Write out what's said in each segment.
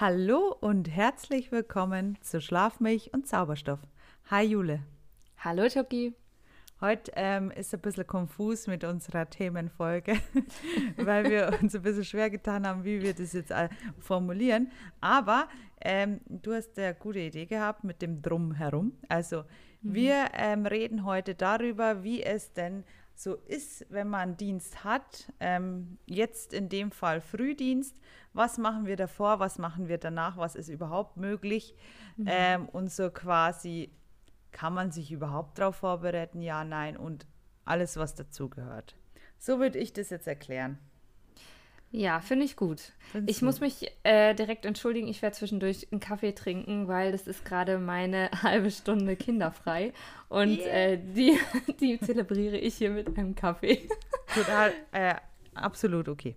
Hallo und herzlich willkommen zu Schlafmilch und Zauberstoff. Hi Jule. Hallo Toki. Heute ähm, ist ein bisschen konfus mit unserer Themenfolge, weil wir uns ein bisschen schwer getan haben, wie wir das jetzt formulieren. Aber ähm, du hast eine gute Idee gehabt mit dem Drumherum. Also mhm. wir ähm, reden heute darüber, wie es denn so ist, wenn man Dienst hat. Ähm, jetzt in dem Fall Frühdienst. Was machen wir davor? Was machen wir danach? Was ist überhaupt möglich? Mhm. Ähm, und so quasi kann man sich überhaupt darauf vorbereiten? Ja, nein und alles, was dazugehört. So würde ich das jetzt erklären. Ja, finde ich gut. Find's ich gut. muss mich äh, direkt entschuldigen, ich werde zwischendurch einen Kaffee trinken, weil das ist gerade meine halbe Stunde kinderfrei. Und yeah. äh, die, die zelebriere ich hier mit einem Kaffee. Total, äh, absolut okay.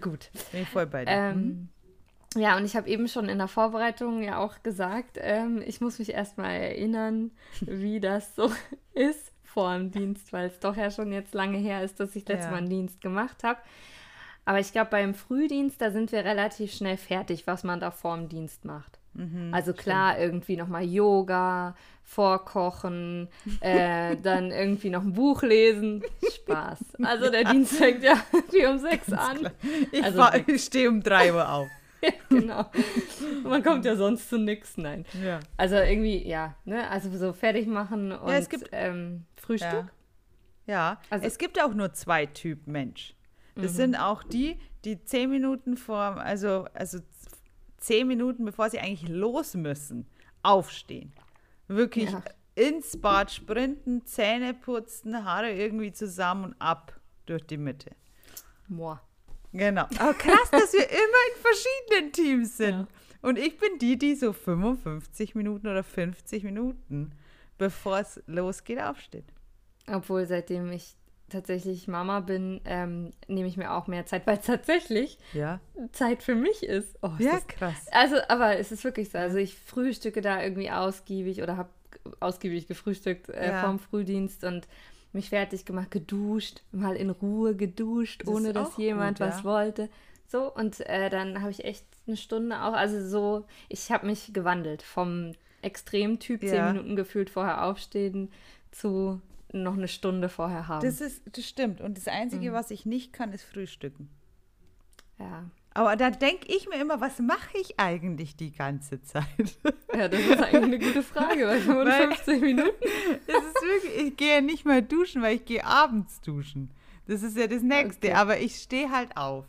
Gut. Bin ich voll bei dir. Ähm, mhm. Ja, und ich habe eben schon in der Vorbereitung ja auch gesagt, ähm, ich muss mich erstmal erinnern, wie das so ist vor dem Dienst, weil es doch ja schon jetzt lange her ist, dass ich letztes ja. Mal einen Dienst gemacht habe. Aber ich glaube, beim Frühdienst, da sind wir relativ schnell fertig, was man da vor dem Dienst macht. Mhm, also klar, stimmt. irgendwie nochmal Yoga, vorkochen, äh, dann irgendwie noch ein Buch lesen. Spaß. Also der ja. Dienst fängt ja wie um sechs an. Ich, also, ich stehe um drei Uhr auf. genau. Man kommt ja sonst zu nichts, nein. Ja. Also irgendwie, ja, ne? Also so fertig machen und ja, es gibt, ähm, Frühstück. Ja. ja. Also, es gibt auch nur zwei Typen Mensch. Das mhm. sind auch die, die zehn Minuten vor, also, also zehn Minuten bevor sie eigentlich los müssen, aufstehen. Wirklich ja. ins Bad sprinten, Zähne putzen, Haare irgendwie zusammen und ab durch die Mitte. Boah. Genau. Aber krass, dass wir immer in verschiedenen Teams sind. Ja. Und ich bin die, die so 55 Minuten oder 50 Minuten, bevor es losgeht, aufsteht. Obwohl, seitdem ich tatsächlich Mama bin, ähm, nehme ich mir auch mehr Zeit, weil es tatsächlich ja. Zeit für mich ist. Oh, ist ja, krass. Also, aber es ist wirklich so. Also ich frühstücke da irgendwie ausgiebig oder habe ausgiebig gefrühstückt äh, ja. vom Frühdienst und mich fertig gemacht, geduscht, mal in Ruhe geduscht, das ohne dass jemand gut, was wollte. So, und äh, dann habe ich echt eine Stunde auch, also so, ich habe mich gewandelt vom Extremtyp, ja. zehn Minuten gefühlt vorher aufstehen, zu noch eine Stunde vorher haben. Das ist, das stimmt. Und das Einzige, mhm. was ich nicht kann, ist frühstücken. Ja. Aber da denke ich mir immer, was mache ich eigentlich die ganze Zeit? Ja, das ist eigentlich eine gute Frage, weil 55 Minuten. Das ist wirklich, ich gehe ja nicht mal duschen, weil ich gehe abends duschen. Das ist ja das Nächste. Okay. Aber ich stehe halt auf.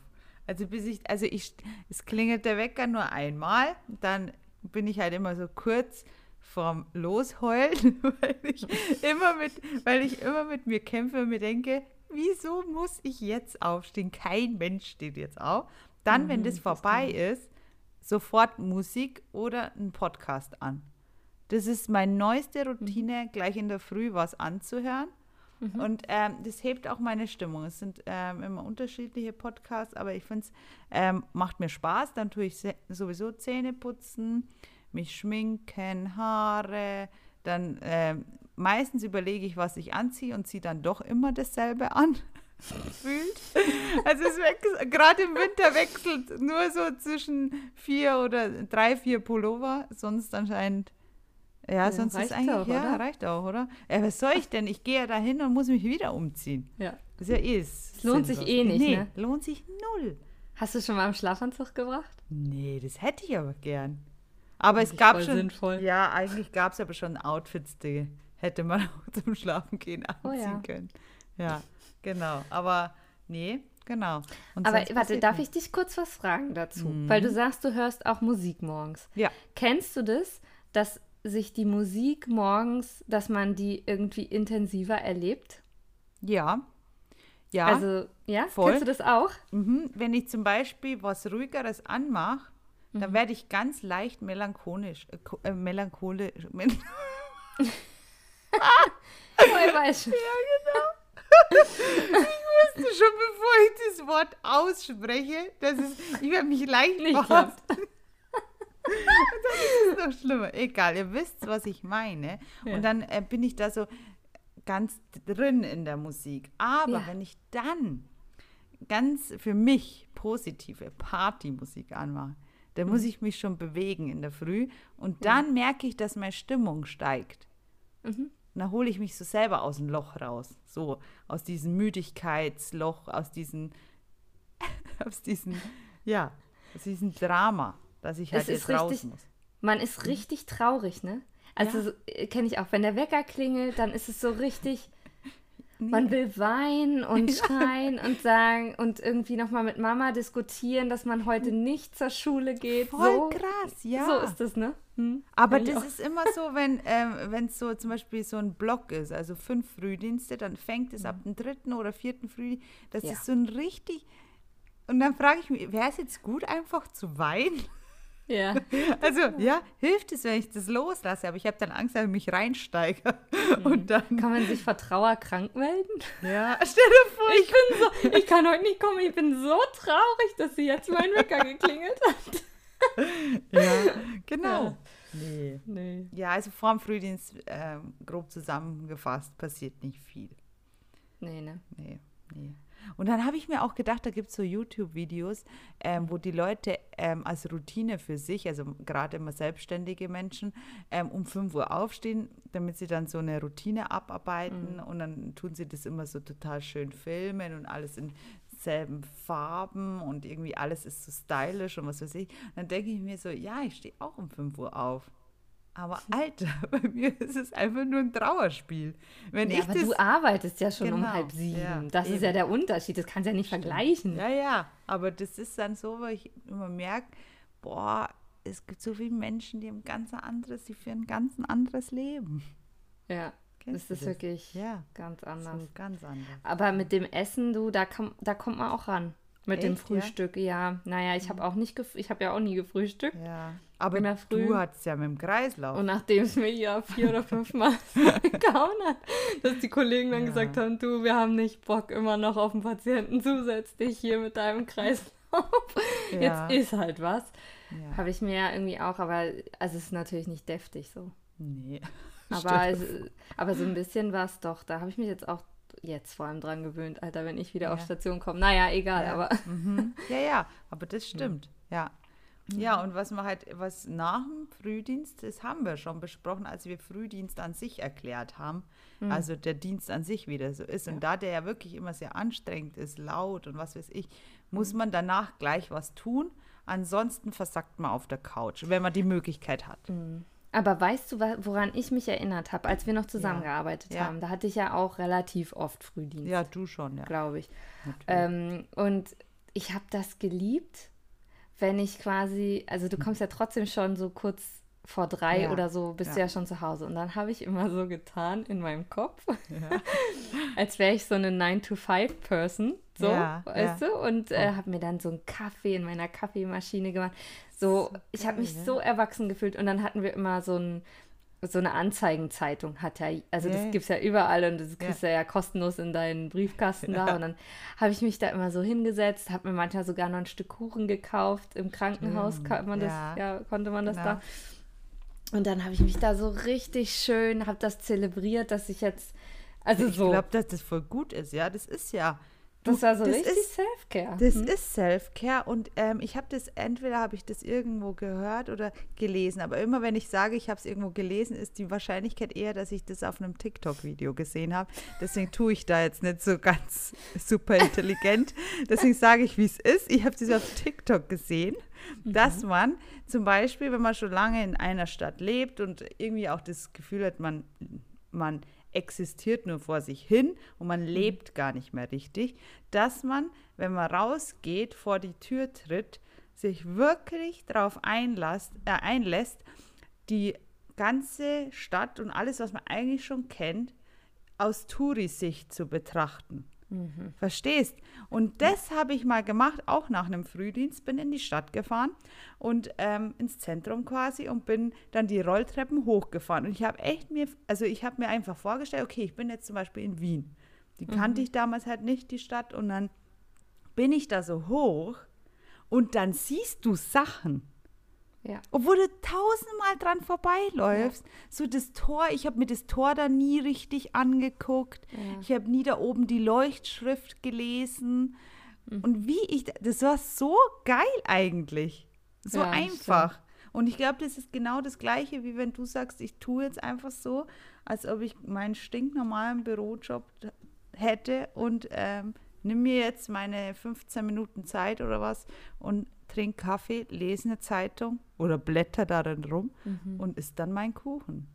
Also bis ich, also ich, es klingelt der Wecker nur einmal, dann bin ich halt immer so kurz vorm Losheulen, weil ich immer mit, weil ich immer mit mir kämpfe und mir denke, wieso muss ich jetzt aufstehen? Kein Mensch steht jetzt auf. Dann, mhm, wenn das vorbei das ist, sofort Musik oder ein Podcast an. Das ist meine neueste Routine, mhm. gleich in der Früh was anzuhören. Mhm. Und ähm, das hebt auch meine Stimmung. Es sind ähm, immer unterschiedliche Podcasts, aber ich finde es ähm, macht mir Spaß. Dann tue ich sowieso Zähne putzen, mich schminken, Haare. Dann ähm, meistens überlege ich, was ich anziehe und ziehe dann doch immer dasselbe an fühlt. Also es gerade im Winter wechselt nur so zwischen vier oder drei, vier Pullover, sonst anscheinend. Ja, ja sonst ist eigentlich, auch, ja, oder? reicht auch, oder? Ja, was soll ich denn? Ich gehe ja dahin und muss mich wieder umziehen. Ja. Das ist ja eh. Es lohnt sich eh nicht, nee, ne? lohnt sich null. Hast du schon mal einen Schlafanzug gebracht? Nee, das hätte ich aber gern. Aber es gab schon. Sinnvoll. Ja, eigentlich gab es aber schon Outfits, die hätte man auch zum Schlafen gehen anziehen oh, ja. können. Ja. Genau, aber nee, genau. Und aber warte, darf ich dich kurz was fragen dazu? Mhm. Weil du sagst, du hörst auch Musik morgens. Ja. Kennst du das, dass sich die Musik morgens, dass man die irgendwie intensiver erlebt? Ja. Ja. Also, ja, voll. kennst du das auch? Mhm. Wenn ich zum Beispiel was Ruhigeres anmache, mhm. dann werde ich ganz leicht melancholisch. Äh, melancholisch. ah, ich weiß schon. Ja, genau ich wusste schon, bevor ich das Wort ausspreche, dass es, ich werde mich leicht nicht klappt. dann ist es noch schlimmer. Egal, ihr wisst, was ich meine. Ja. Und dann äh, bin ich da so ganz drin in der Musik. Aber ja. wenn ich dann ganz für mich positive Partymusik anmache, Da muss ich mich schon bewegen in der Früh. Und dann merke ich, dass meine Stimmung steigt. Mhm. Und dann hole ich mich so selber aus dem Loch raus. So aus diesem Müdigkeitsloch, aus diesem, aus diesem, ja, aus diesem Drama, dass ich halt Es jetzt ist raus richtig- muss. Man ist richtig traurig, ne? Also Ja. so, äh, kenne ich auch, wenn der Wecker klingelt, dann ist es so richtig, man will weinen und schreien und sagen und irgendwie nochmal mit Mama diskutieren, dass man heute nicht zur Schule geht. Voll so, krass, ja. so ist es, ne? Hm? Aber das auch. ist immer so, wenn ähm, es so zum Beispiel so ein Block ist, also fünf Frühdienste, dann fängt es ab dem dritten oder vierten Frühdienst. Das Ja. ist so ein richtig. Und dann frage ich mich, wäre es jetzt gut, einfach zu weinen? Ja. Also, ja, hilft es, wenn ich das loslasse, aber ich habe dann Angst, dass ich mich reinsteige. Und dann. Kann man sich vor Trauer krank melden? Ja, stell dir vor, Ich bin so, ich kann heute nicht kommen, ich bin so traurig, dass sie jetzt mein Wecker geklingelt hat. Ja, genau. Ja. Nee. Nee. Ja, also vor dem Frühdienst, ähm, grob zusammengefasst, passiert nicht viel. Nee, ne? Nee, nee. Und dann habe ich mir auch gedacht, da gibt es so YouTube-Videos, ähm, wo die Leute ähm, als Routine für sich, also gerade immer selbstständige Menschen, ähm, um 5 Uhr aufstehen, damit sie dann so eine Routine abarbeiten und dann tun sie das immer so total schön filmen und alles in selben Farben und irgendwie alles ist so stylisch und was weiß ich. Dann denke ich mir so, ja, ich stehe auch um 5 Uhr auf. Aber Alter, bei mir ist es einfach nur ein Trauerspiel. Wenn Ja, ich aber das du arbeitest ja schon um Genau, halb sieben. ja, das ist eben. ja der Unterschied. Das kannst du ja nicht vergleichen. Ja, ja, aber das ist dann so, weil ich immer merke, boah, es gibt so viele Menschen, die haben ganz anderes, die führen ein ganz ein anderes Leben. Ja, Kennst das ist wirklich Ja, ganz anders. ganz anders. Aber mit dem Essen, du, da, komm, da kommt man auch ran. Mit dem Echt, ja? Mhm. Frühstück, ja. Naja, ich habe auch nicht, ich habe ja auch nie gefrühstückt. Ja, aber In der Früh. du hattest ja mit dem Kreislauf. Und nachdem es mir ja vier oder fünf Mal gehauen hat, dass die Kollegen dann Ja. gesagt haben, du, wir haben nicht Bock immer noch auf den Patienten zusätzlich hier mit deinem Kreislauf. Ja. Jetzt ist halt was. ja. Habe ich mir ja irgendwie auch, aber also es ist natürlich nicht deftig so. Nee. Aber, es, aber so ein bisschen war es doch. Da habe ich mich jetzt auch jetzt vor allem dran gewöhnt, Alter, wenn ich wieder auf Ja. Station komme. Naja, egal, Ja. aber Mhm. Ja, ja, aber das stimmt. Ja. Ja, und was man halt, was nach dem Frühdienst, das haben wir schon besprochen, als wir Frühdienst an sich erklärt haben. Also der Dienst an sich wieder so ist. Und da der ja wirklich immer sehr anstrengend ist, laut und was weiß ich, muss man danach gleich was tun. Ansonsten versackt man auf der Couch, wenn man die Möglichkeit hat. Aber weißt du, woran ich mich erinnert habe, als wir noch zusammengearbeitet Ja. haben? Da hatte ich ja auch relativ oft Frühdienst, Ja, du schon, ja. glaube ich. Ähm, und ich habe das geliebt, wenn ich quasi, also du kommst ja trotzdem schon so kurz vor drei Ja. oder so, bist du Ja. ja schon zu Hause. Und dann habe ich immer so getan in meinem Kopf, Ja. als wäre ich so eine 9-to-5-Person, so, Ja, weißt ja. du? Und äh, habe mir dann so einen Kaffee in meiner Kaffeemaschine gemacht. So, ich habe mich so erwachsen gefühlt. Und dann hatten wir immer so ein so eine Anzeigenzeitung hat ja, also Ja, das ja. gibt es ja überall und das Ja. kriegst du ja kostenlos in deinen Briefkasten da. Und dann habe ich mich da immer so hingesetzt, habe mir manchmal sogar noch ein Stück Kuchen gekauft. Im Krankenhaus kann man das, ja. ja. konnte man das Genau. da. Und dann habe ich mich da so richtig schön, habe das zelebriert, dass ich jetzt, also ich so, glaube, dass das voll gut ist, ja. Das ist ja. das war so das richtig ist- Self-Care. Das Hm? ist Self-Care und ähm, ich habe das, entweder habe ich das irgendwo gehört oder gelesen, aber immer wenn ich sage, ich habe es irgendwo gelesen, ist die Wahrscheinlichkeit eher, dass ich das auf einem TikTok-Video gesehen habe. Deswegen tue ich da jetzt nicht so ganz super intelligent. Deswegen sage ich, wie es ist. Ich habe das auf TikTok gesehen, dass man zum Beispiel, wenn man schon lange in einer Stadt lebt und irgendwie auch das Gefühl hat, man, man existiert nur vor sich hin und man lebt gar nicht mehr richtig, dass man, wenn man rausgeht, vor die Tür tritt, sich wirklich darauf einlässt, äh, einlässt, die ganze Stadt und alles, was man eigentlich schon kennt, aus Touri-Sicht zu betrachten. Verstehst? Und das habe ich mal gemacht, auch nach einem Frühdienst, bin in die Stadt gefahren und ähm, ins Zentrum quasi und bin dann die Rolltreppen hochgefahren. Und ich habe echt mir, also ich habe mir einfach vorgestellt, okay, ich bin jetzt zum Beispiel in Wien. Die kannte ich damals halt nicht, die Stadt. Und dann bin ich da so hoch und dann siehst du Sachen. Ja. Obwohl du tausendmal dran vorbeiläufst. So das Tor, ich habe mir das Tor da nie richtig angeguckt. Ja. Ich habe nie da oben die Leuchtschrift gelesen. Und wie ich, das war so geil eigentlich. So Ja, einfach. Und ich glaube, das ist genau das Gleiche, wie wenn du sagst, ich tue jetzt einfach so, als ob ich meinen stinknormalen Bürojob hätte und ähm, nimm mir jetzt meine 15 Minuten Zeit oder was und trink Kaffee, lese eine Zeitung oder blätter darin rum Mhm. und isst dann mein Kuchen.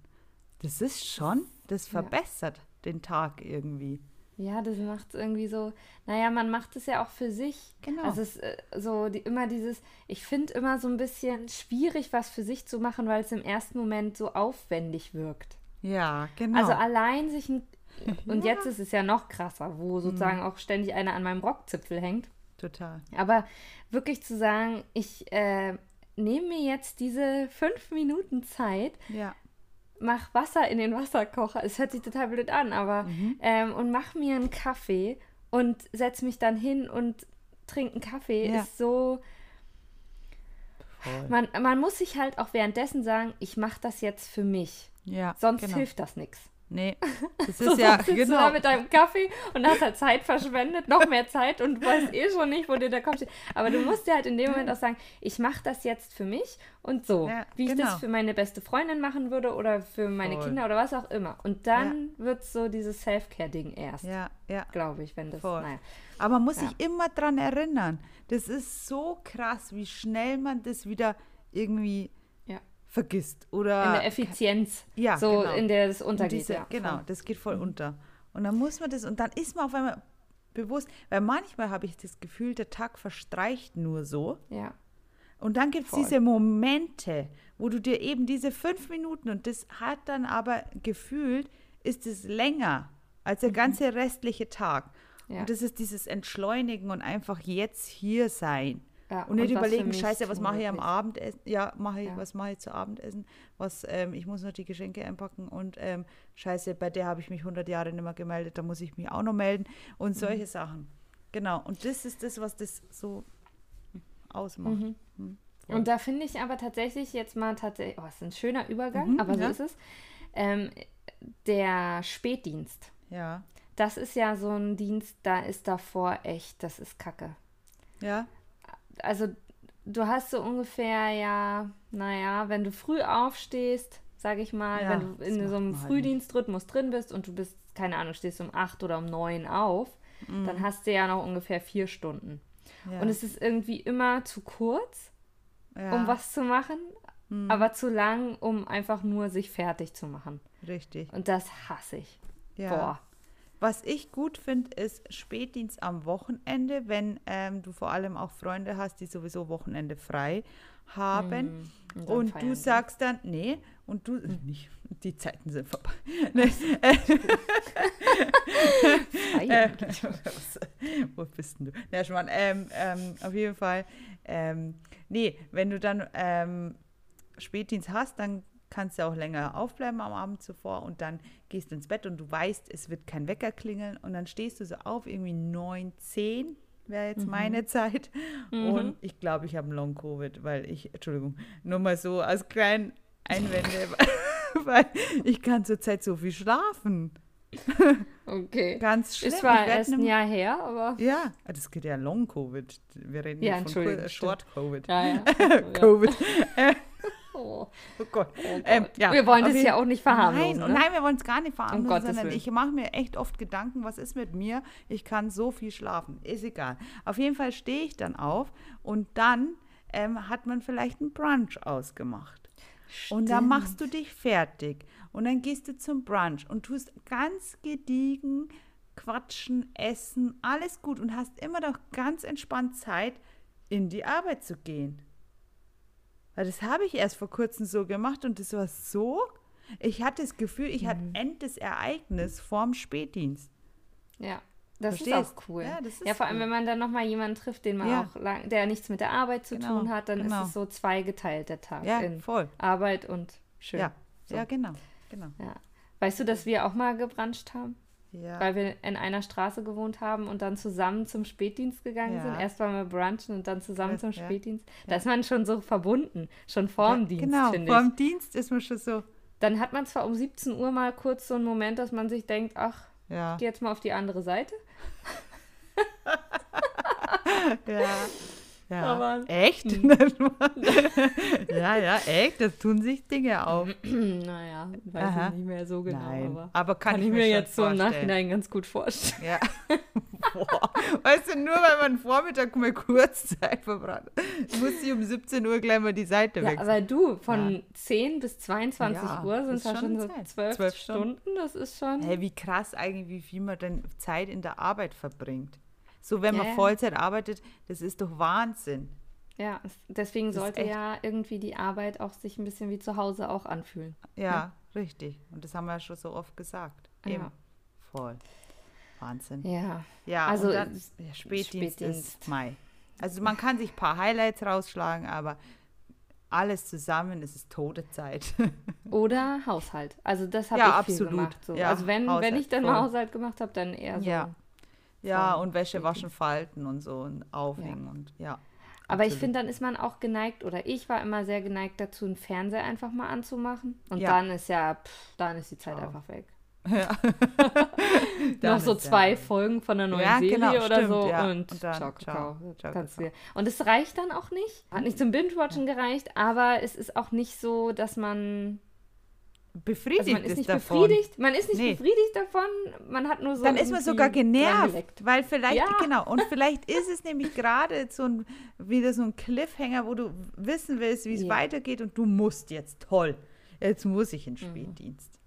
Das ist schon, das Ja. verbessert den Tag irgendwie. Ja, das macht es irgendwie so. Naja, man macht es ja auch für sich. Genau. Also es ist äh, so die, immer dieses, ich finde immer so ein bisschen schwierig, was für sich zu machen, weil es im ersten Moment so aufwendig wirkt. Ja, genau. Also allein sich ein. Und jetzt ist es ja noch krasser, wo sozusagen auch ständig einer an meinem Rockzipfel hängt. Total. Aber wirklich zu sagen, ich äh, nehme mir jetzt diese fünf Minuten Zeit, Ja. mach Wasser in den Wasserkocher. Es hört sich total blöd an, aber Mhm. ähm, und mach mir einen Kaffee und setz mich dann hin und trinke einen Kaffee. Ja. Ist so. Voll. Man, man muss sich halt auch währenddessen sagen, ich mache das jetzt für mich. Ja, Sonst genau. hilft das nichts. Nee, das So, ist ja, sonst sitzt du da genau. mit deinem Kaffee und hast halt Zeit verschwendet, noch mehr Zeit und du weißt eh schon nicht, wo dir der Kopf steht. Aber du musst dir halt in dem Moment auch sagen, ich mache das jetzt für mich und so. Ja, wie ich genau. das für meine beste Freundin machen würde oder für meine Voll. Kinder oder was auch immer. Und dann wird so dieses Self-Care-Ding erst, Ja, ja. glaube ich, wenn das, Voll. naja. Aber man muss Ja. sich immer dran erinnern. Das ist so krass, wie schnell man das wieder irgendwie Ja. Vergisst. Oder In der Effizienz, ja, so genau. in der das Und untergeht. diese, ja, genau. Mhm. das geht voll unter. Und dann muss man das, und dann ist man auf einmal bewusst, weil manchmal habe ich das Gefühl, der Tag verstreicht nur so. Ja, Und dann gibt es diese Momente, wo du dir eben diese fünf Minuten, und das hat dann aber gefühlt, ist es länger als der ganze restliche Tag. Mhm. Ja. Und das ist dieses Entschleunigen und einfach jetzt hier sein. Ja. Und nicht überlegen, scheiße, was mache ich am. Abendessen? Ja, mache ich, Ja. was mache ich zu Abendessen? Was, ähm, ich muss noch die Geschenke einpacken und ähm, scheiße, bei der habe ich mich 100 Jahre nicht mehr gemeldet, da muss ich mich auch noch melden und Mhm. solche Sachen. Genau, und das ist das, was das so ausmacht. Mhm. Hm, voll. Und da finde ich aber tatsächlich jetzt mal tatsächlich, oh, ist ein schöner Übergang, Mhm, aber so ja. ist es. Ähm, der Spätdienst. Ja, Das ist ja so ein Dienst, da ist davor echt, das ist Kacke. ja, Also du hast so ungefähr ja, naja, wenn du früh aufstehst, sage ich mal, Ja, wenn du in so einem halt Frühdienstrhythmus drin bist und du bist, keine Ahnung, stehst um acht oder um neun auf, dann hast du ja noch ungefähr vier Stunden. Mhm. ja. Und es ist irgendwie immer zu kurz, ja, um was zu machen, Mhm. aber zu lang, um einfach nur sich fertig zu machen. Richtig. Und das hasse ich. Ja. Boah. Was ich gut finde, ist Spätdienst am Wochenende, wenn ähm, du vor allem auch Freunde hast, die sowieso Wochenende frei haben. Mhm. dann Und feiern du sagst dann, nee, und du, nicht, die Zeiten sind vorbei. Äh, wo bist denn du? Ja, Schmarrn, ähm, ähm, auf jeden Fall. Ähm, nee, wenn du dann ähm, Spätdienst hast, dann kannst du auch länger aufbleiben am Abend zuvor und dann gehst ins Bett und du weißt, es wird kein Wecker klingeln und dann stehst du so auf, irgendwie 9, 10 wäre jetzt meine Zeit und ich glaube, ich habe einen Long-Covid, weil ich, Entschuldigung, nur mal so als kleinen Einwände, weil ich kann zurzeit so viel schlafen. Okay. Ganz schlimm. Ist zwar Ich werd erst ein Jahr her, aber. ja, ah, das geht ja Long Covid. Wir reden Ja, von Entschuldigung, Kur- stimmt. Short Covid. Ja, ja. Covid. Oh, Oh Gott. oh Gott. Ähm, ja, wir wollen das ja auch nicht verharmlosen. Nein, ne? nein, wir wollen es gar nicht verharmlosen, Gottes sondern Willen. ich mache mir echt oft Gedanken, was ist mit mir? Ich kann so viel schlafen. Ist egal. Auf jeden Fall stehe ich dann auf und dann ähm, hat man vielleicht einen Brunch ausgemacht. Und dann machst du dich fertig. Und dann gehst du zum Brunch und tust ganz gediegen quatschen, essen, alles gut und hast immer noch ganz entspannt Zeit, in die Arbeit zu gehen. Weil das habe ich erst vor kurzem so gemacht und das war so. Ich hatte das Gefühl, ich hatte Mhm. end des Ereignis vorm Spätdienst. Ja, das ist Verstehst? auch cool. Ja, ist ja, vor allem, cool. wenn man dann nochmal jemanden trifft, den man Ja. auch lang, der nichts mit der Arbeit zu Genau, tun hat, dann genau. ist es so zweigeteilt der Tag Ja, in voll. Arbeit und schön. Ja, So. ja, genau. genau. Ja. Weißt du, dass wir auch mal gebranscht haben? Ja. Weil wir in einer Straße gewohnt haben und dann zusammen zum Spätdienst gegangen Ja. sind. Erst waren wir brunchen und dann zusammen zum. Spätdienst. Da ist man schon so verbunden, schon vorm Dienst, Genau, finde ich. vorm Dienst ist man schon so. Dann hat man zwar um 17 Uhr mal kurz so einen Moment, dass man sich denkt, ach, ich geh jetzt mal auf die andere Seite. ja. Ja. Aber- echt? ja, ja, echt. Das tun sich Dinge auf. naja, weiß Aha. ich nicht mehr so genau. Nein, aber aber kann, kann, ich ich mir jetzt so im vorstellen. Nachhinein ganz gut vorstellen. Ja. Boah. Weißt du, nur weil man Vormittag mal Kurzzeit verbracht hat, muss ich um 17 Uhr gleich mal die Seite Ja, wechseln. aber du, von Ja. 10 bis 22 Ja, Uhr sind da schon so Zeit. 12, 12 Stunden. Das ist schon. Hey, wie krass eigentlich, wie viel man dann Zeit in der Arbeit verbringt. So, wenn man Ja, ja. Vollzeit arbeitet, das ist doch Wahnsinn. Ja, es- deswegen Das sollte ja irgendwie die Arbeit auch sich ein bisschen wie zu Hause auch anfühlen. Ja, richtig. Und das haben wir ja schon so oft gesagt. Ja. Eben. Voll. Wahnsinn. Ja. Ja, Also, dann, ja, Spätdienst, Spätdienst. ist Mai. Also man kann sich ein paar Highlights rausschlagen, aber alles zusammen ist es tote Zeit. Oder Haushalt. Also das habe Ja, ich absolut. viel gemacht. So. Ja, also wenn, wenn Haushalt, ich dann mal. Haushalt gemacht habe, dann eher so. Ja. Ja, und Wäsche waschen, falten und so und aufhängen und ja. Aber ich absolut. finde, dann ist man auch geneigt, oder ich war immer sehr geneigt dazu, einen Fernseher einfach mal anzumachen. Und Ja. dann ist ja, pff, dann ist die Zeit Ciao. einfach weg. Dann Noch so ist ja- zwei Folgen von einer neuen Ja, Serie genau, oder stimmt, so ja. und, Und dann ciao, ciao, ciao, Kannst dir- Und es reicht dann auch nicht. Hat nicht zum Binge-Watchen gereicht, aber es ist auch nicht so, dass man. Befriedigt Also man ist nicht davon. befriedigt. Man ist nicht Nee. befriedigt davon. Man hat nur so. Dann ist man sogar genervt, weil vielleicht, Ja. genau, und vielleicht ist es nämlich gerade so ein, wieder so ein Cliffhanger, wo du wissen willst, wie es Ja. weitergeht und du musst jetzt, toll, jetzt muss ich in Mhm. Spätdienst.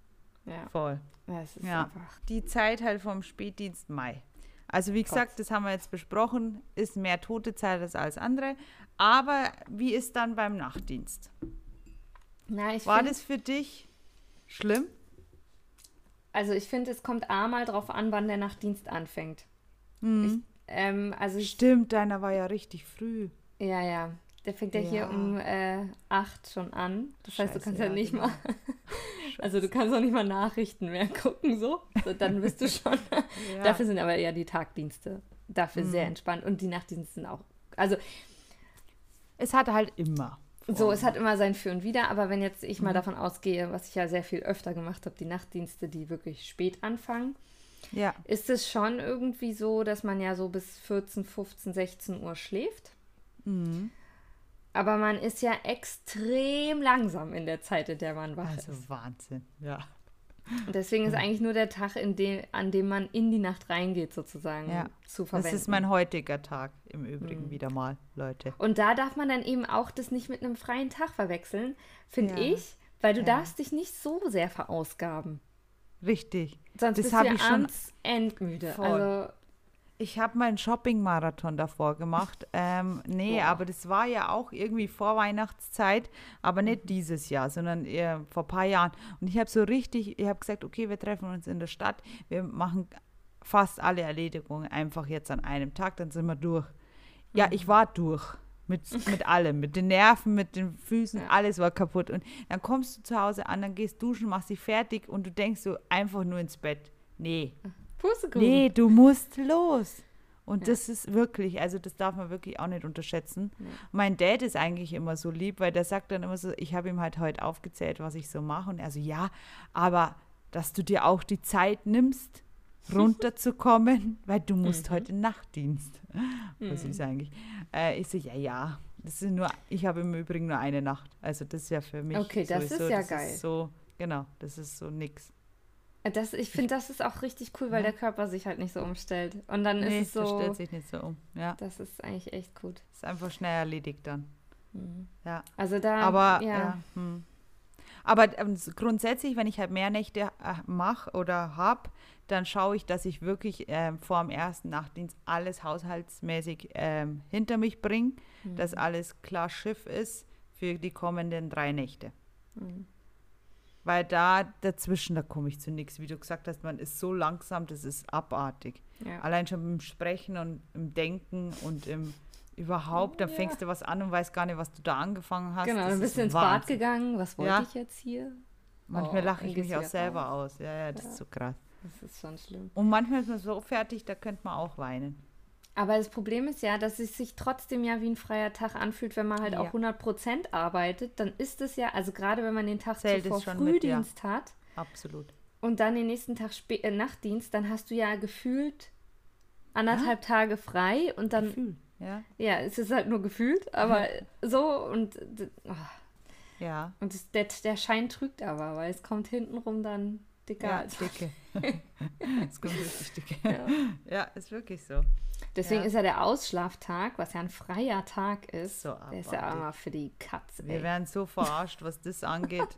Ja, Voll. ja, es ist einfach. Die Zeit halt vom Spätdienst Mai. Also wie gesagt, das haben wir jetzt besprochen, ist mehr tote Zeit als alles andere. Aber wie ist dann beim Nachtdienst? Na, War das für dich schlimm? Also ich finde, es kommt A mal drauf an, wann der Nachtdienst anfängt. Mhm. Ähm, also ich, Stimmt, deiner war ja richtig früh. ja, ja. Der fängt ja, hier Ja. um äh, 8 schon an. Das heißt, du Scheiße, kannst ja, ja, nicht genau. mal. Also du kannst auch nicht mal Nachrichten mehr gucken, so. so dann bist du schon. Ja. Dafür sind aber eher die Tagdienste dafür sehr Mhm. entspannt. Und die Nachtdienste sind auch. Also es hat halt immer. So, es hat immer sein Für und Wider, aber wenn jetzt ich mal Mhm. davon ausgehe, was ich ja sehr viel öfter gemacht habe, die Nachtdienste, die wirklich spät anfangen, Ja. ist es schon irgendwie so, dass man ja so bis 14, 15, 16 Uhr schläft. Mhm. Aber man ist ja extrem langsam in der Zeit, in der man wach Also ist. Wahnsinn, ja. Und deswegen ist eigentlich nur der Tag, dem, an dem man in die Nacht reingeht, sozusagen, Ja, zu Das verwenden. ist mein heutiger Tag im Übrigen Mhm. wieder mal, Leute. Und da darf man dann eben auch das nicht mit einem freien Tag verwechseln, finde Ja. ich, weil du Ja. darfst dich nicht so sehr verausgaben. Richtig. Sonst Das bist du ja ich schon- abends endmüde. Voll. Also, Ich habe meinen Shopping-Marathon davor gemacht. Ähm, nee, Boah. aber das war ja auch irgendwie vor Weihnachtszeit, aber Mhm. nicht dieses Jahr, sondern eher vor ein paar Jahren. Und ich habe so richtig, ich habe gesagt, okay, wir treffen uns in der Stadt, wir machen fast alle Erledigungen einfach jetzt an einem Tag, dann sind wir durch. Ja, Mhm. ich war durch. Mit, mit allem, mit den Nerven, mit den Füßen, Ja. alles war kaputt. Und dann kommst du zu Hause an, dann gehst duschen, machst dich fertig und du denkst so einfach nur ins Bett. Nee, Pustekuchen. Nee, du musst los. Und Ja. das ist wirklich, also das darf man wirklich auch nicht unterschätzen. Ja. Mein Dad ist eigentlich immer so lieb, weil der sagt dann immer so, ich habe ihm halt heute aufgezählt, was ich so mache. Und er so, ja, aber dass du dir auch die Zeit nimmst, runterzukommen, weil du musst Mhm. heute Nachtdienst. Was Mhm. ist eigentlich? Äh, ich so, ja, ja. Das ist nur, ich habe im Übrigen nur eine Nacht. Also das ist ja für mich Okay, das ist sowieso, ja das geil. Ist so, genau, das ist so nix. Das, ich finde, das ist auch richtig cool, weil Ja. der Körper sich halt nicht so umstellt. Und dann Nee, ist es so. stellt sich nicht so um. Ja, Das ist eigentlich echt gut. ist einfach schnell erledigt dann. Ja. Also da. Aber ja. ja. hm. Aber ähm, grundsätzlich, wenn ich halt mehr Nächte äh, mache oder habe, dann schaue ich, dass ich wirklich ähm, vor dem ersten Nachtdienst alles haushaltsmäßig ähm, hinter mich bringe, dass alles klar Schiff ist für die kommenden drei Nächte. Mhm. Weil da dazwischen, da komme ich zu nichts. Wie du gesagt hast, man ist so langsam, das ist abartig. Ja. Allein schon im Sprechen und im Denken und im überhaupt, dann Ja. fängst du was an und weißt gar nicht, was du da angefangen hast. Genau, dann bist ist du ins Bad Wahnsinn. gegangen. Was wollte Ja. ich jetzt hier? Manchmal Oh, lache ich mich auch selber raus. aus. Ja, ja, das ist so krass. Das ist schon schlimm. Und manchmal ist man so fertig, da könnte man auch weinen. Aber das Problem ist ja, dass es sich trotzdem ja wie ein freier Tag anfühlt, wenn man halt Ja. auch 100% arbeitet. Dann ist es ja, also gerade wenn man den Tag Zählt zuvor schon mit, ja. Frühdienst hat Absolut. und dann den nächsten Tag Spä äh, Nachtdienst, dann hast du ja gefühlt anderthalb Tage frei und dann Gefühl. Ja. Ja, es ist halt nur gefühlt, aber so und oh. Ja. und das, der, der Schein trügt aber, weil es kommt hintenrum dann dicker. Ja, dicke. Es kommt richtig dicke. Ja. Ja, ist wirklich so. Deswegen Ja. ist ja der Ausschlaftag, was ja ein freier Tag ist, So der ist ja mal für die Katze. Wir werden so verarscht, was das angeht.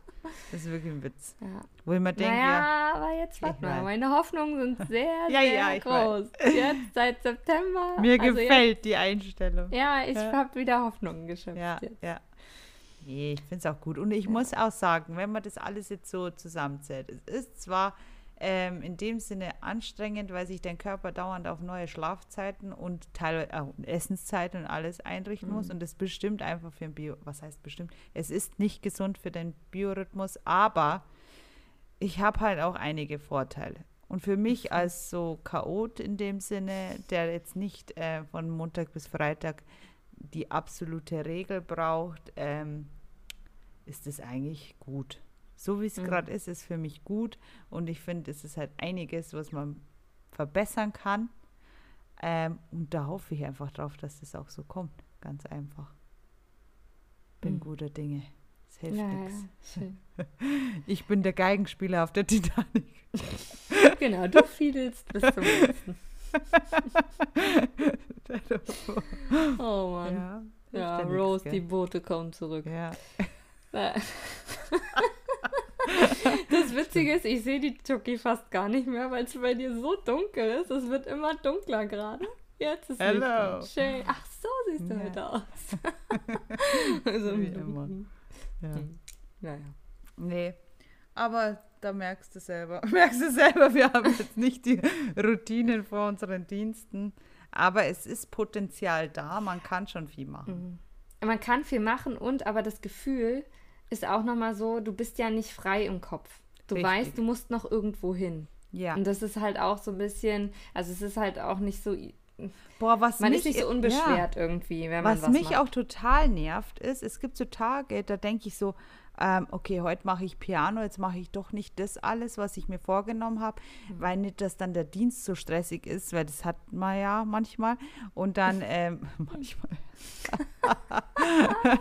Das ist wirklich ein Witz. Ja. Wo ich mir denke, ja, Naja, aber jetzt warte mal. Meine Hoffnungen sind sehr, Ja, sehr ja, groß. Jetzt seit September. mir also gefällt die Einstellung. Jetzt, ja, ich Ja. habe wieder Hoffnungen geschöpft. Ja, jetzt. ja. Nee, ich finde es auch gut. Und ich muss auch sagen, wenn man das alles jetzt so zusammenzählt, es ist zwar ähm, in dem Sinne anstrengend, weil sich dein Körper dauernd auf neue Schlafzeiten und teilweise auch Essenszeiten und alles einrichten muss. Und das bestimmt einfach für ein Bio, was heißt bestimmt? Es ist nicht gesund für den Biorhythmus, aber ich habe halt auch einige Vorteile. Und für mich als so Chaot in dem Sinne, der jetzt nicht äh, von Montag bis Freitag die absolute Regel braucht, ähm, ist es eigentlich gut. So wie es Mhm. gerade ist, ist für mich gut. Und ich finde, es ist halt einiges, was man verbessern kann. Ähm, und da hoffe ich einfach drauf, dass das auch so kommt. Ganz einfach. Bin Mhm. guter Dinge. Es hilft Ja, nichts. ja. Ich bin der Geigenspieler auf der Titanic. Genau, du fiedelst bis zum letzten. Oh Mann. ja, Ja, Rose, die? Boote kommen zurück. Ja. Das Witzige ist, ich sehe die Chucky fast gar nicht mehr, weil es bei dir so dunkel ist. Es wird immer dunkler gerade. Jetzt ist an. Schön. Ach, so siehst du Ja. heute aus. also, Wie immer. ja. Hm. Naja. Nee, aber da merkst du selber, merkst du selber, wir haben jetzt nicht die Routinen vor unseren Diensten, aber es ist Potenzial da, man kann schon viel machen. Man kann viel machen und aber das Gefühl ist auch nochmal so, du bist ja nicht frei im Kopf. Du Richtig. weißt, du musst noch irgendwo hin. Ja. Und das ist halt auch so ein bisschen, also es ist halt auch nicht so, Boah, was man mich, ist nicht so ja, unbeschwert irgendwie, wenn man Was, was mich macht. auch total nervt, ist, es gibt so Tage, da denke ich so, ähm, okay, heute mache ich Piano, jetzt mache ich doch nicht das alles, was ich mir vorgenommen habe, Mhm. weil nicht, dass dann der Dienst so stressig ist, weil das hat man ja manchmal. Und dann, ähm, manchmal,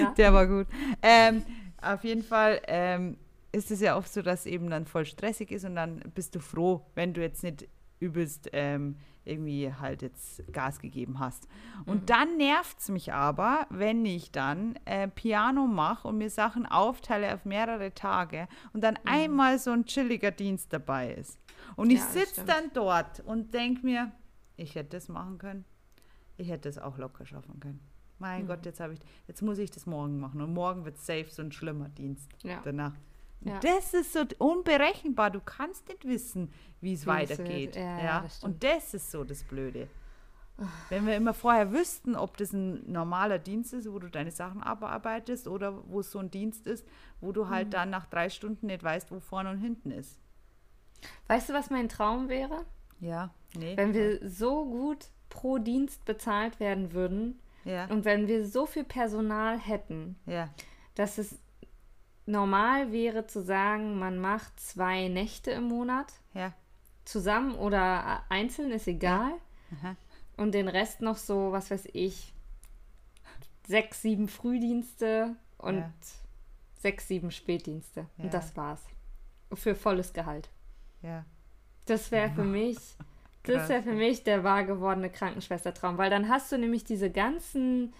Ja. der war gut. Ähm, auf jeden Fall ähm, ist es ja oft so, dass eben dann voll stressig ist und dann bist du froh, wenn du jetzt nicht übelst ähm, irgendwie halt jetzt Gas gegeben hast. Und dann nervt es mich aber, wenn ich dann äh, Piano mache und mir Sachen aufteile auf mehrere Tage und dann einmal so ein chilliger Dienst dabei ist. Und ich Ja, das sitze dann dort und denke mir, ich hätte das machen können. Ich hätte es auch locker schaffen können. Mein Mhm. Gott, jetzt habe ich, jetzt muss ich das morgen machen. Und morgen wird safe so ein schlimmer Dienst Ja. danach. Ja. Das ist so unberechenbar. Du kannst nicht wissen, wie es weitergeht. Ja, Ja, das. Und das ist so das Blöde. Wenn wir immer vorher wüssten, ob das ein normaler Dienst ist, wo du deine Sachen abarbeitest oder wo es so ein Dienst ist, wo du Mhm. halt dann nach drei Stunden nicht weißt, wo vorne und hinten ist. Weißt du, was mein Traum wäre? Ja, nee. Wenn wir so gut pro Dienst bezahlt werden würden ja, und wenn wir so viel Personal hätten, ja, dass es normal wäre zu sagen, man macht zwei Nächte im Monat ja. zusammen oder einzeln, ist egal. Und den Rest noch so, was weiß ich, sechs, sieben Frühdienste und sechs, sieben Spätdienste. Und das war's. Für volles Gehalt. Das wäre für mich, das Krass. wäre für mich der wahr gewordene Krankenschwestertraum, weil dann hast du nämlich diese ganzen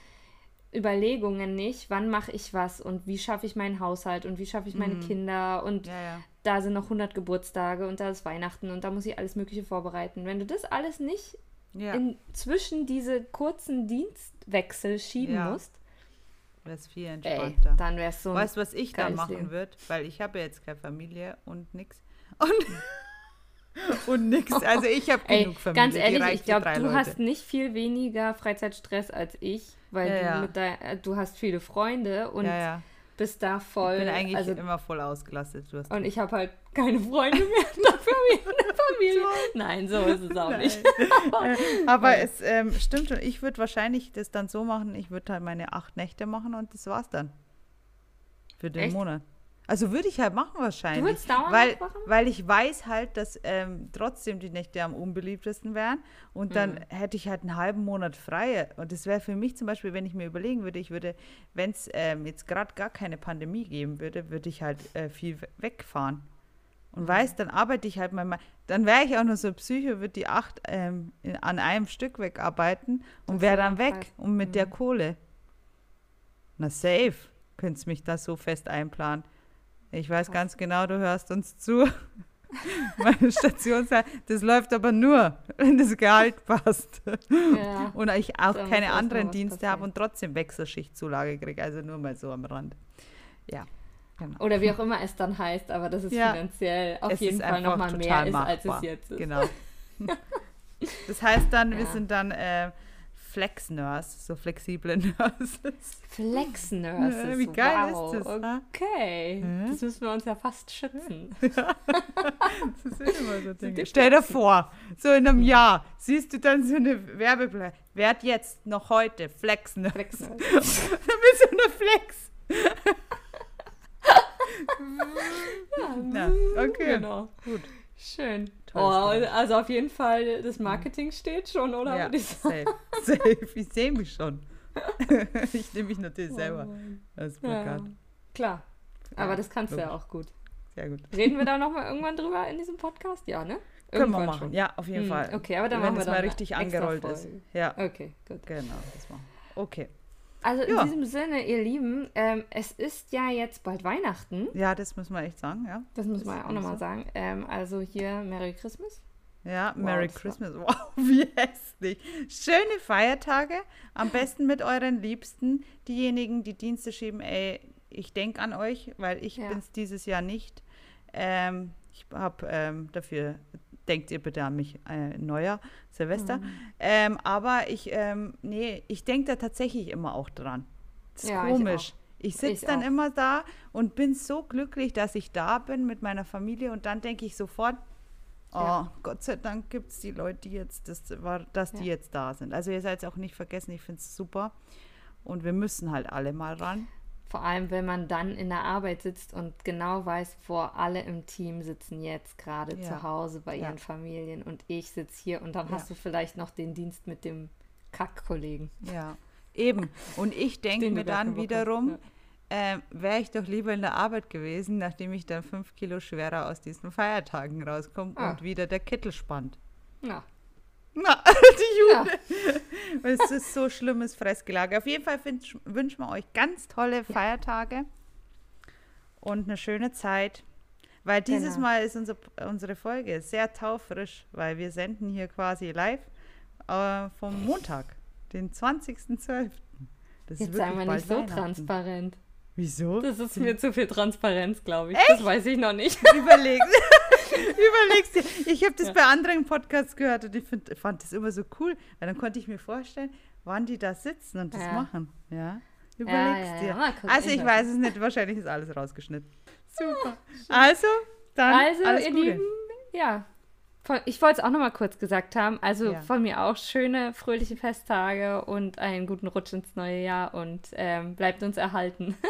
Überlegungen nicht, wann mache ich was und wie schaffe ich meinen Haushalt und wie schaffe ich meine Kinder und Mhm. Ja, ja. da sind noch 100 Geburtstage und da ist Weihnachten und da muss ich alles Mögliche vorbereiten. Wenn du das alles nicht Ja, in, zwischen diese kurzen Dienstwechsel schieben Ja. musst, das ist viel ey, entspannter. dann wäre es so Weißt du, was ich dann geiles machen würde? Weil ich habe ja jetzt keine Familie und nix. Und, und nix. Also ich habe genug Familie. ganz ehrlich, ich glaube, du Leute. hast nicht viel weniger Freizeitstress als ich, weil Ja, du ja. dein, äh, du hast viele Freunde und ja, bist da voll. Ich bin eigentlich also, immer voll ausgelastet. Und ich habe halt keine Freunde mehr, dafür habe ich eine Familie. Nein, so ist es auch nicht. Aber es ähm, stimmt schon. Ich würde wahrscheinlich das dann so machen. Ich würde halt meine acht Nächte machen und das war's dann. Für den Echt? Monat. Also würde ich halt machen wahrscheinlich. Du würdest dauernd weil, machen? weil ich weiß halt, dass ähm, trotzdem die Nächte am unbeliebtesten wären. Und dann Mhm. hätte ich halt einen halben Monat frei. Und das wäre für mich zum Beispiel, wenn ich mir überlegen würde, ich würde, wenn es ähm, jetzt gerade gar keine Pandemie geben würde, würde ich halt äh, viel we- wegfahren. Und Mhm. weiß, dann arbeite ich halt mal, dann wäre ich auch nur so Psycho, würde die acht ähm, in, an einem Stück wegarbeiten und wäre dann weg. krass. Und mit der Mhm. Kohle. Na safe, könntest mich das so fest einplanen. Ich weiß ganz genau, du hörst uns zu. Meine Stationszeit, das läuft aber nur, wenn das Gehalt passt. Ja. Und ich auch keine anderen Dienste habe und trotzdem Wechselschichtzulage kriege. Also nur mal so am Rand. Ja, genau. Oder wie auch immer es dann heißt, aber dass es Ja. finanziell auf Es jeden ist Fall nochmal mehr total ist, als machbar. es jetzt ist. Genau. Das heißt dann, wir Ja. sind dann äh, Flex-Nurse, so flexible Nurses. Flex-Nurses. Ja, wie geil wow. ist das? Okay. Ja. Das müssen wir uns ja fast schützen. Das sind immer so Dinge. Stell dir vor, so in einem Jahr siehst du dann so eine Werbeblätter. Werd jetzt noch heute Flex-Nurse. Flex-Nurse. Dann bist du eine Flex. Ja, okay. Genau. Gut. Schön. Tolles Oh, also auf jeden Fall, das Marketing steht schon, oder? Ja, safe. Safe. Ich sehe mich schon. ich nehme mich natürlich selber Oh, als Ja, Plakat. klar. Aber Ja, das kannst du ja logisch. auch gut. Sehr gut. Reden wir da nochmal irgendwann drüber in diesem Podcast? Ja, ne? Können wir Irgendwann machen. schon. Ja, auf jeden Hm, Fall. okay, aber dann Wenn machen wir es mal richtig angerollt ist. Ja, Okay, gut. genau. Das machen wir. Okay. Also in Ja. diesem Sinne, ihr Lieben, ähm, es ist ja jetzt bald Weihnachten. Ja, das muss man echt sagen, ja. Das ist ja auch nochmal so. sagen. Ähm, also hier Merry Christmas. Ja, Wow, Merry das war- Christmas. Wow, wie hässlich. Schöne Feiertage. Am besten mit euren Liebsten. Diejenigen, die Dienste schieben, ey, ich denke an euch, weil ich Ja. bin es dieses Jahr nicht. Ähm, ich habe ähm, dafür, denkt ihr bitte an mich, äh, Neujahr, Silvester. Mhm. Ähm, aber ich, ähm, nee, ich denke da tatsächlich immer auch dran. Das ist Ja, ich komisch. auch. Ich, sitze Ich dann auch. immer da und bin so glücklich, dass ich da bin mit meiner Familie und dann denke ich sofort, oh, Ja. Gott sei Dank gibt es die Leute, die jetzt, das war, dass die Ja. jetzt da sind. Also ihr seid es auch nicht vergessen, ich finde es super. Und wir müssen halt alle mal ran. Vor allem, wenn man dann in der Arbeit sitzt und genau weiß, boah, alle im Team sitzen jetzt gerade Ja. zu Hause bei Ja. ihren Familien und ich sitze hier und dann Ja. hast du vielleicht noch den Dienst mit dem Kack-Kollegen. Ja, eben. Und ich denke mir dann wiederum, ähm, wäre ich doch lieber in der Arbeit gewesen, nachdem ich dann fünf Kilo schwerer aus diesen Feiertagen rauskomme Ah. und wieder der Kittel spannt. Ja. Na, die ja. Jude. Es ist so schlimmes Fressgelage. Auf jeden Fall wünschen wir euch ganz tolle Feiertage und eine schöne Zeit. Weil dieses Genau. Mal ist unser, unsere Folge sehr taufrisch, weil wir senden hier quasi live äh, vom Montag, den 20.12. Das ist Jetzt sagen wir nicht so transparent. Wieso? Das ist mir zu viel Transparenz, glaube ich. Das weiß ich noch nicht. Überlegst, überlegst dir. Ich habe das Ja. bei anderen Podcasts gehört und ich find, fand das immer so cool, weil dann konnte ich mir vorstellen, wann die da sitzen und das Ja. machen. Ja, überlegst dir. Mal also ich weiß es nicht, wahrscheinlich ist alles rausgeschnitten. Super. Also, dann Also, alles ihr Gute. Lieben, ja. Ich wollte es auch nochmal kurz gesagt haben. Also Ja. von mir auch schöne, fröhliche Festtage und einen guten Rutsch ins neue Jahr und ähm, bleibt uns erhalten.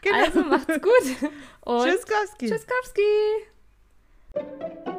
Genau. Also macht's gut und Tschüss, Kowski. Tschüss, Thank you.